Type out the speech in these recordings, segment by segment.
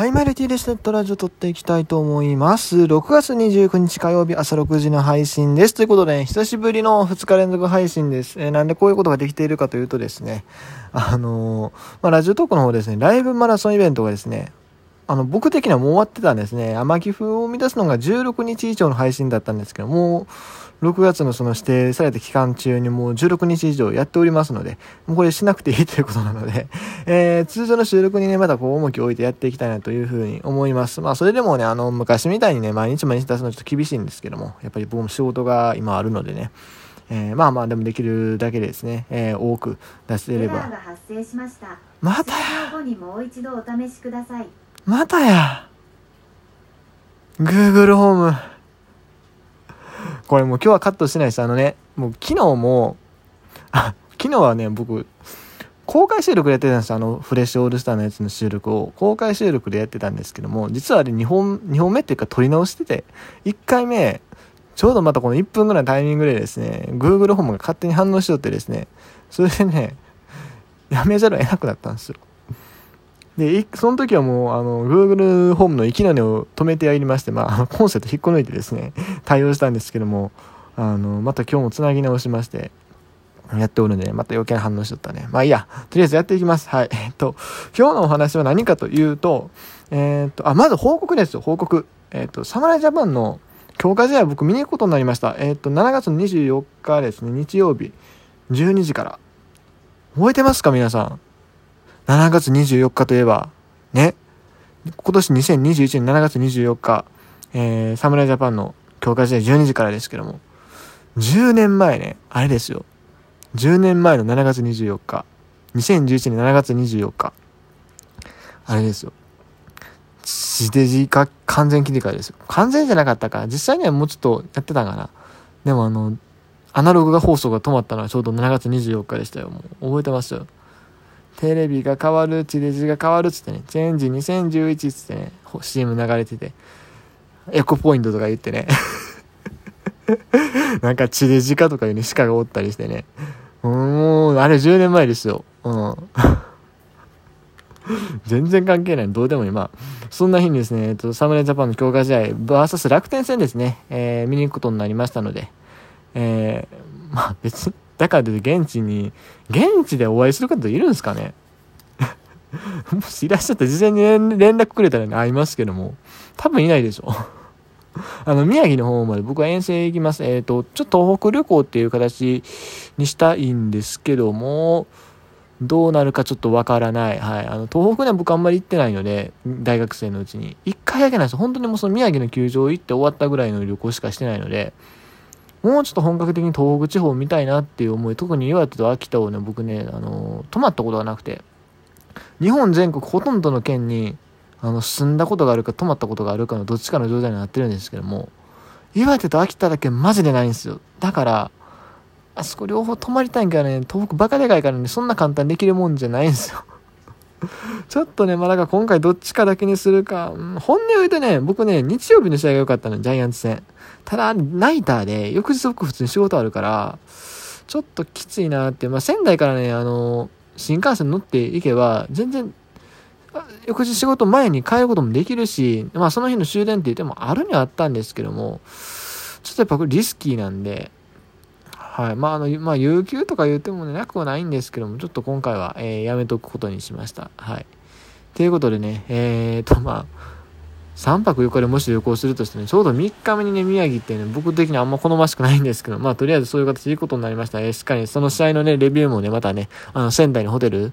はい、マルティレスネットラジオ撮っていきたいと思います。6月29日火曜日朝6時の配信です。ということで、ね、久しぶりの2日連続配信です。えー、なんでこういうことができているかというとですね、あのー、まあ、ラジオトークの方ですね、ライブマラソンイベントがですね、あの、僕的にはもう終わってたんですね。天城風を生み出すのが16日以上の配信だったんですけど、もう、6月のその指定された期間中にもう16日以上やっておりますので、もうこれしなくていいということなので、えー、通常の収録にね、またこう重きを置いてやっていきたいなというふうに思います。まあ、それでもね、あの、昔みたいにね、毎日毎日出すのはちょっと厳しいんですけども、やっぱり僕も仕事が今あるのでね、えー、まあまあでもできるだけでですね、えー、多く出せれば。またやまたや Google ホーム。これもう今日はカットしてないです。あのね、もう昨日も、あ、昨日はね、僕、公開収録でやってたんですよあの、フレッシュオールスターのやつの収録を、公開収録でやってたんですけども、実はあれ2本、2本目っていうか撮り直してて、1回目、ちょうどまたこの1分ぐらいのタイミングでですね、Google ホームが勝手に反応しよってですね、それでね、やめざるを得なくなったんですよ。で、その時はもう、あの、Google ホームの息の根を止めてやりまして、まあ、コンセント引っこ抜いてですね、対応したんですけども、あの、また今日も繋ぎ直しまして、やっておるんで、ね、また余計な反応しとったね。まあいいや。とりあえずやっていきます。はい。えっと、今日のお話は何かというと、えー、っと、あ、まず報告ですよ、報告。えー、っと、侍ジャパンの強化試合僕見に行くことになりました。えー、っと、7月24日ですね、日曜日、12時から。覚えてますか皆さん？7月24日といえば、ね、今年2021年7月24日、えー、侍ジャパンの強化試合12時からですけども、10年前ね、あれですよ。10年前の7月24日、2011年7月24日、あれですよ。地デジ化完全切り替えですよ。完全じゃなかったか。実際にはもうちょっとやってたかな。でもあの、アナログが放送が止まったのはちょうど7月24日でしたよ。もう覚えてますよ。テレビが変わる、地デジが変わるっつってね、チェンジ2011っつってね、CM 流れてて、エコポイントとか言ってね、なんか地デジ化とかいうね、鹿がおったりしてね、もう、あれ10年前ですよ。うん。全然関係ない。どうでもいい。まあ、そんな日にですね、えっと、侍ジャパンの強化試合、バーサス楽天戦ですね、えー、見に行くことになりましたので、えー、まあ別に、だからで現地に、現地でお会いする方いるんですかね？もしいらっしゃったら事前に連絡くれたらね、会いますけども、多分いないでしょ あの、宮城の方まで僕は遠征行きます。えっ、ー、と、ちょっと東北旅行っていう形にしたいんですけども、どうなるかちょっとわからない。はい。あの、東北には僕あんまり行ってないので、大学生のうちに。一回だけなんですよ。本当にもうその宮城の球場行って終わったぐらいの旅行しかしてないので、もうちょっと本格的に東北地方見たいなっていう思い、特に岩手と秋田をね、僕ね、あの、泊まったことがなくて、日本全国ほとんどの県に、あの、住んだことがあるか泊まったことがあるかのどっちかの状態になってるんですけども、岩手と秋田だけマジでないんですよ。だから、あそこ両方泊まりたいんけどね、東北バカでかいからね、そんな簡単にできるもんじゃないんですよ。ちょっとね、まあ、だか今回どっちかだけにするか、本音を言うとね、僕ね、日曜日の試合が良かったの、ジャイアンツ戦。ただ、ナイターで、翌日僕普通に仕事あるから、ちょっときついなって、まあ、仙台からね、あの、新幹線乗っていけば、全然、翌日仕事前に帰ることもできるし、まあその日の終電って言ってもあるにはあったんですけども、ちょっとやっぱこれリスキーなんで、はい。まあ、あの、まあ、有給とか言ってもね、なくはないんですけども、ちょっと今回は、えー、やめとくことにしました。はい。ということでね、えーと、まあ、3泊4日でもし旅行するとしてね、ちょうど3日目にね、宮城ってね、僕的にあんま好ましくないんですけど、まあ、とりあえずそういう形でいいことになりました。えー、しっかりその試合のね、レビューもね、またね、あの、仙台のホテル、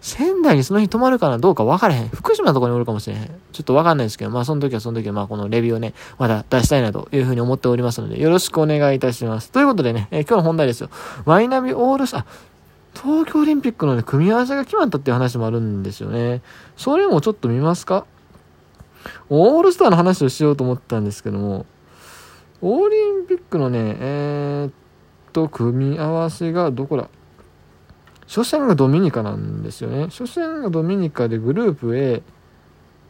仙台にその日泊まるかなどうか分からへん。福島のとこにおるかもしれへん。ちょっと分かんないですけど、まあその時はその時はまあこのレビューをね、まだ出したいなというふうに思っておりますので、よろしくお願いいたします。ということでね、えー、今日の本題ですよ。マイナビオールスター、東京オリンピックのね、組み合わせが決まったっていう話もあるんですよね。それもちょっと見ますか？オールスターの話をしようと思ったんですけども、オリンピックのね、えー、っと、組み合わせがどこだ？初戦がドミニカなんですよね。初戦がドミニカでグループ A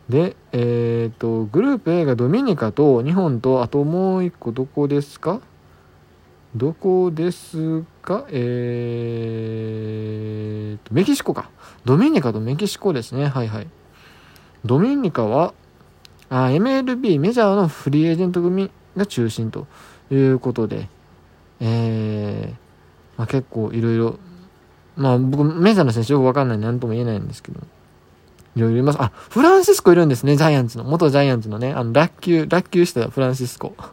で、えっ、と、グループ A がドミニカと日本と、あともう一個どこですか？どこですか？えーと、メキシコか。ドミニカとメキシコですね。はいはい。ドミニカは、あ MLB メジャーのフリーエージェント組が中心ということで、えー、まあ、結構いろいろ、まあ僕メジャーの選手よくわかんないなんとも言えないんですけど、いろいろいます。あ、フランシスコいるんですね、ジャイアンツの。元ジャイアンツのね、あの、落球、落球したフランシスコ。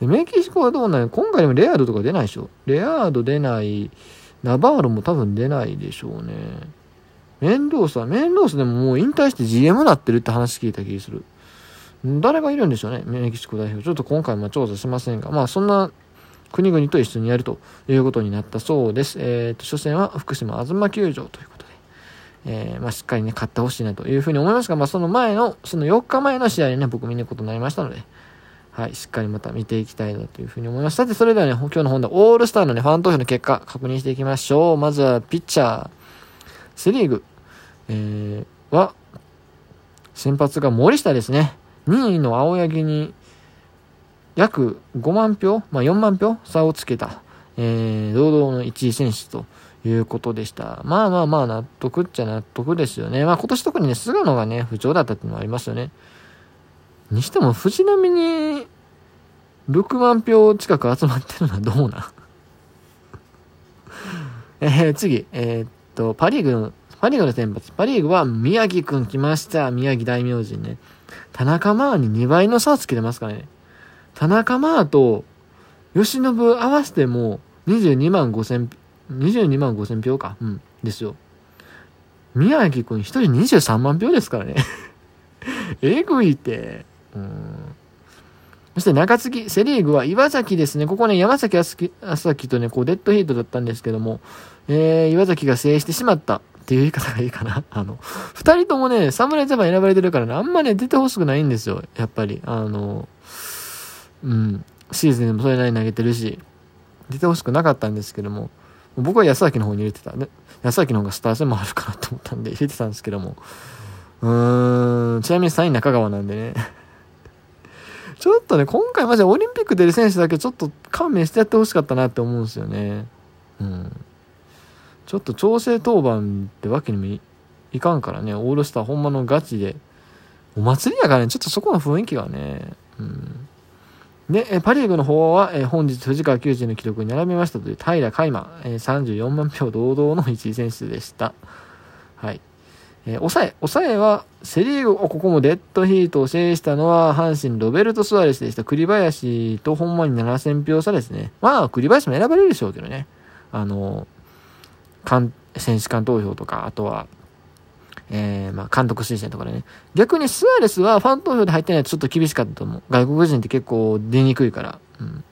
でメキシコはどうなん今回でもレアードとか出ないでしょ？レアード出ない、ナバーロも多分出ないでしょうね。メンドーサ、メンドーサでももう引退して GM になってるって話聞いた気がする。誰がいるんでしょうね、メキシコ代表。ちょっと今回も調査しませんが、まあそんな国々と一緒にやるということになったそうです。えっ、ー、と、初戦は福島あずま球場ということで、えー、まあしっかりね、勝ってほしいなというふうに思いますが、まあその前の、その4日前の試合でね、僕見ることになりましたので、はい、しっかりまた見ていきたいなというふうに思います。さて、それではね、今日の本題、オールスターのね、ファン投票の結果、確認していきましょう。まずは、ピッチャー、セリーグ、えー、は、先発が森下ですね。2位の青柳に約5万票、まあ、4万票差をつけた、えー、堂々の1位選手ということでした。まあまあまあ納得っちゃ納得ですよね。まあ今年特にね、菅野がね、不調だったっていうのもありますよね。にしても藤波に6万票近く集まってるのはどうな？えー、次、えー、っと、パリーグパリーグの先発。パリーグは宮城くん来ました。宮城大名人ね。田中マーに2倍の差をつけてますからね。田中マーと吉信合わせても22万5千、22万5千票か。うん。ですよ。宮城くん1人23万票ですからね。えぐいって。うん。そして中継ぎ、セリーグは岩崎ですね。ここね、山崎朝樹とね、こうデッドヒートだったんですけども、えー、岩崎が制してしまった。っていう言い方がいいかな。あの、二人ともね、侍ジャパン選ばれてるからね、あんまね、出てほしくないんですよ。やっぱり。あの、うん、シーズンでもそれなりに投げてるし、出てほしくなかったんですけども、僕は安崎の方に入れてた。ね、安崎の方がスター性もあるかなと思ったんで入れてたんですけども。うーん、ちなみに3位中川なんでね。ちょっとね、今回マジでオリンピック出る選手だけちょっと勘弁してやってほしかったなって思うんですよね。うん。ちょっと調整当番ってわけにもいかんからね、オールスターほんまのガチで、お祭りやからね、ちょっとそこの雰囲気がね、うん。で、パ・リーグの方は、え本日藤川球児の記録に並びましたという平海馬、え34万票堂々の1位選手でした。はい。えー、抑え、抑えは、セリーグ、ここもデッドヒートを制したのは、阪神、ロベルト・スアレスでした。栗林とほんまに7000票差ですね。まあ、栗林も選ばれるでしょうけどね。あのかん選手間投票とか、あとは、えー、まあ、監督推薦とかでね。逆にスアレスはファン投票で入ってないとちょっと厳しかったと思う。外国人って結構出にくいから。うん。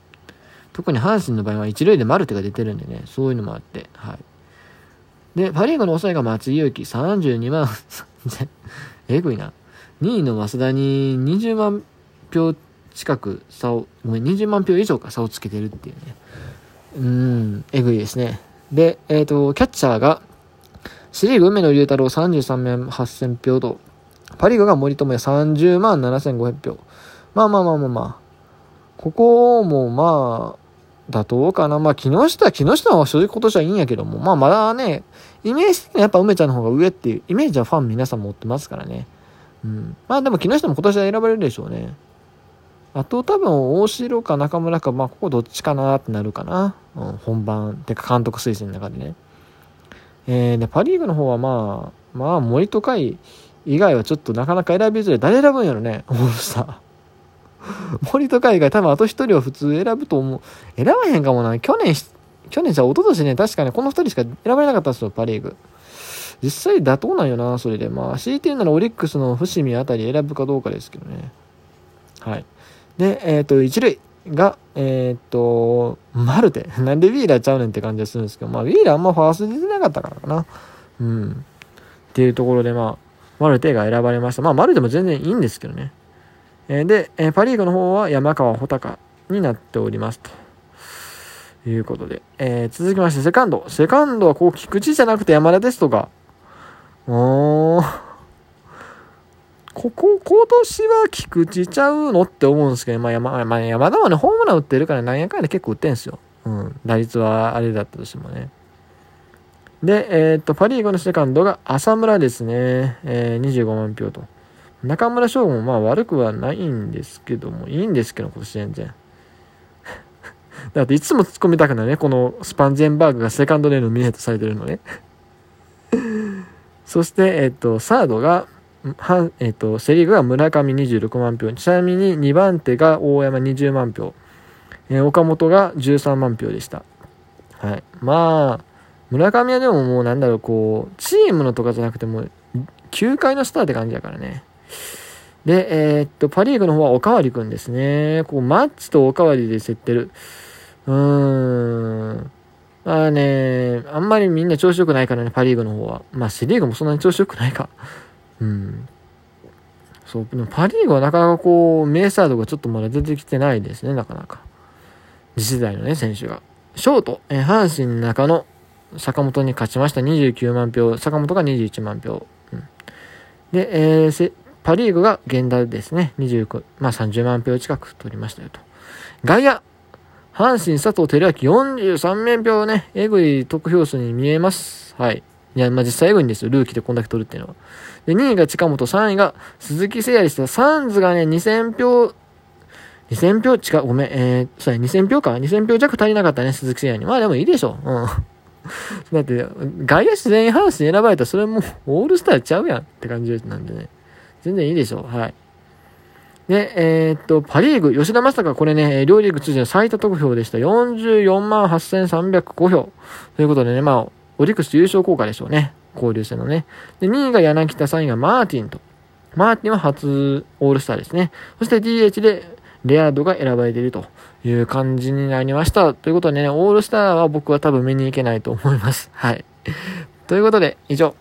特に阪神の場合は一塁でマルテが出てるんでね、そういうのもあって、はい。で、パリーグの抑えが松井裕樹、32万3000 えぐいな。2位の増田に20万票近く差を、ごめん、20万票以上か差をつけてるっていうね。うん、えぐいですね。で、えっ、ー、と、キャッチャーが、シリーグ梅野龍太郎33万8000票と、パリーグが森友哉30万7500票。まあまあまあまあまあ。ここもまあ、妥当かな。まあ、木下、木下は正直今年はいいんやけども、まあまだね、イメージ的にはやっぱ梅ちゃんの方が上っていう、イメージはファン皆さん持ってますからね。うん。まあでも木下も今年は選ばれるでしょうね。あと多分大城か中村か、まあここどっちかなってなるかな。うん、本番、てか監督推薦の中でね。えー、で、パリーグの方はまあ、まあ森と海以外はちょっとなかなか選びづらい。誰選ぶんやろね、オールスター。森と海以外多分あと一人は普通選ぶと思う。選ばへんかもな。去年、去年じゃ一昨年ね、確かにこの二人しか選ばれなかったんですよ、パリーグ。実際妥当なんよな、それで。まあ、強いて言うならオリックスの伏見あたり選ぶかどうかですけどね。はい。で、えっ、ー、と、一塁が、えっ、ー、と、マルテ。なんでウィーラーちゃうねんって感じがするんですけど、まあ、ウィーラーあんまファーストに出てなかったからかな。うん。っていうところで、まあ、マルテが選ばれました。まあ、マルテも全然いいんですけどね。えー、で、え、パリーグの方は山川穂高になっておりますと。いうことで。え、続きまして、セカンド。セカンドはこう、菊池じゃなくて山田ですとか。おー。ここ、今年は菊池ちゃうのって思うんですけど、まあ山、まあ、山田はね、ホームラン打ってるからなんやかんやで結構打ってんすよ。うん。打率はあれだったとしてもね。で、えー、っと、パリーグのセカンドが浅村ですね。えー、25万票と。中村翔吾もまあ悪くはないんですけども、いいんですけど、今年全然。だっていつも突っ込みたくないね。このスパンジェンバーグがセカンドでノミネートされてるのね。そして、えっ、と、サードが、はえっ、と、セリーグが村上26万票。ちなみに2番手が大山20万票。えー、岡本が13万票でした。はい。まあ、村上はでももうなんだろう、こう、チームのとかじゃなくても、球界のスターって感じだからね。で、えー、っと、パリーグの方はおかわりくんですね。こう、マッチとおかわりで競ってる。うーん。まあね、あんまりみんな調子良くないからね、パリーグの方は。まあ、セリーグもそんなに調子良くないか。うん。そう、でもパリーグはなかなかこう、名サードがちょっとまだ出てきてないですね、なかなか。次世代のね、選手が。ショート、え、阪神中野、坂本に勝ちました。29万票。坂本が21万票。うん、で、えー、パリーグが源田ですね。29、まあ30万票近く取りましたよと。外野、阪神佐藤輝明43万票ね、えぐい得票数に見えます。はい。いや、まあ、実際えぐいんですよ。ルーキーでこんだけ取るっていうのは。で、2位が近本、3位が鈴木誠也でした。サンズがね、2000票、2000票違う、ごめん、えー、そうや、2000票か。2000票弱足りなかったね、鈴木誠也に。まあでもいいでしょう。うん。だって、外野手全員阪神選ばれたらそれもうオールスターちゃうやんって感じなんでね。全然いいでしょう。はい。で、えー、っと、パリーグ、吉田正尚、これね、両リーグ通じて最多得票でした。44万8305票。ということでね、まあ、オリックス優勝効果でしょうね。交流戦のね。で、2位が柳田、3位がマーティンと。マーティンは初オールスターですね。そして DH でレアードが選ばれているという感じになりました。ということでね、オールスターは僕は多分見に行けないと思います。はい。ということで、以上。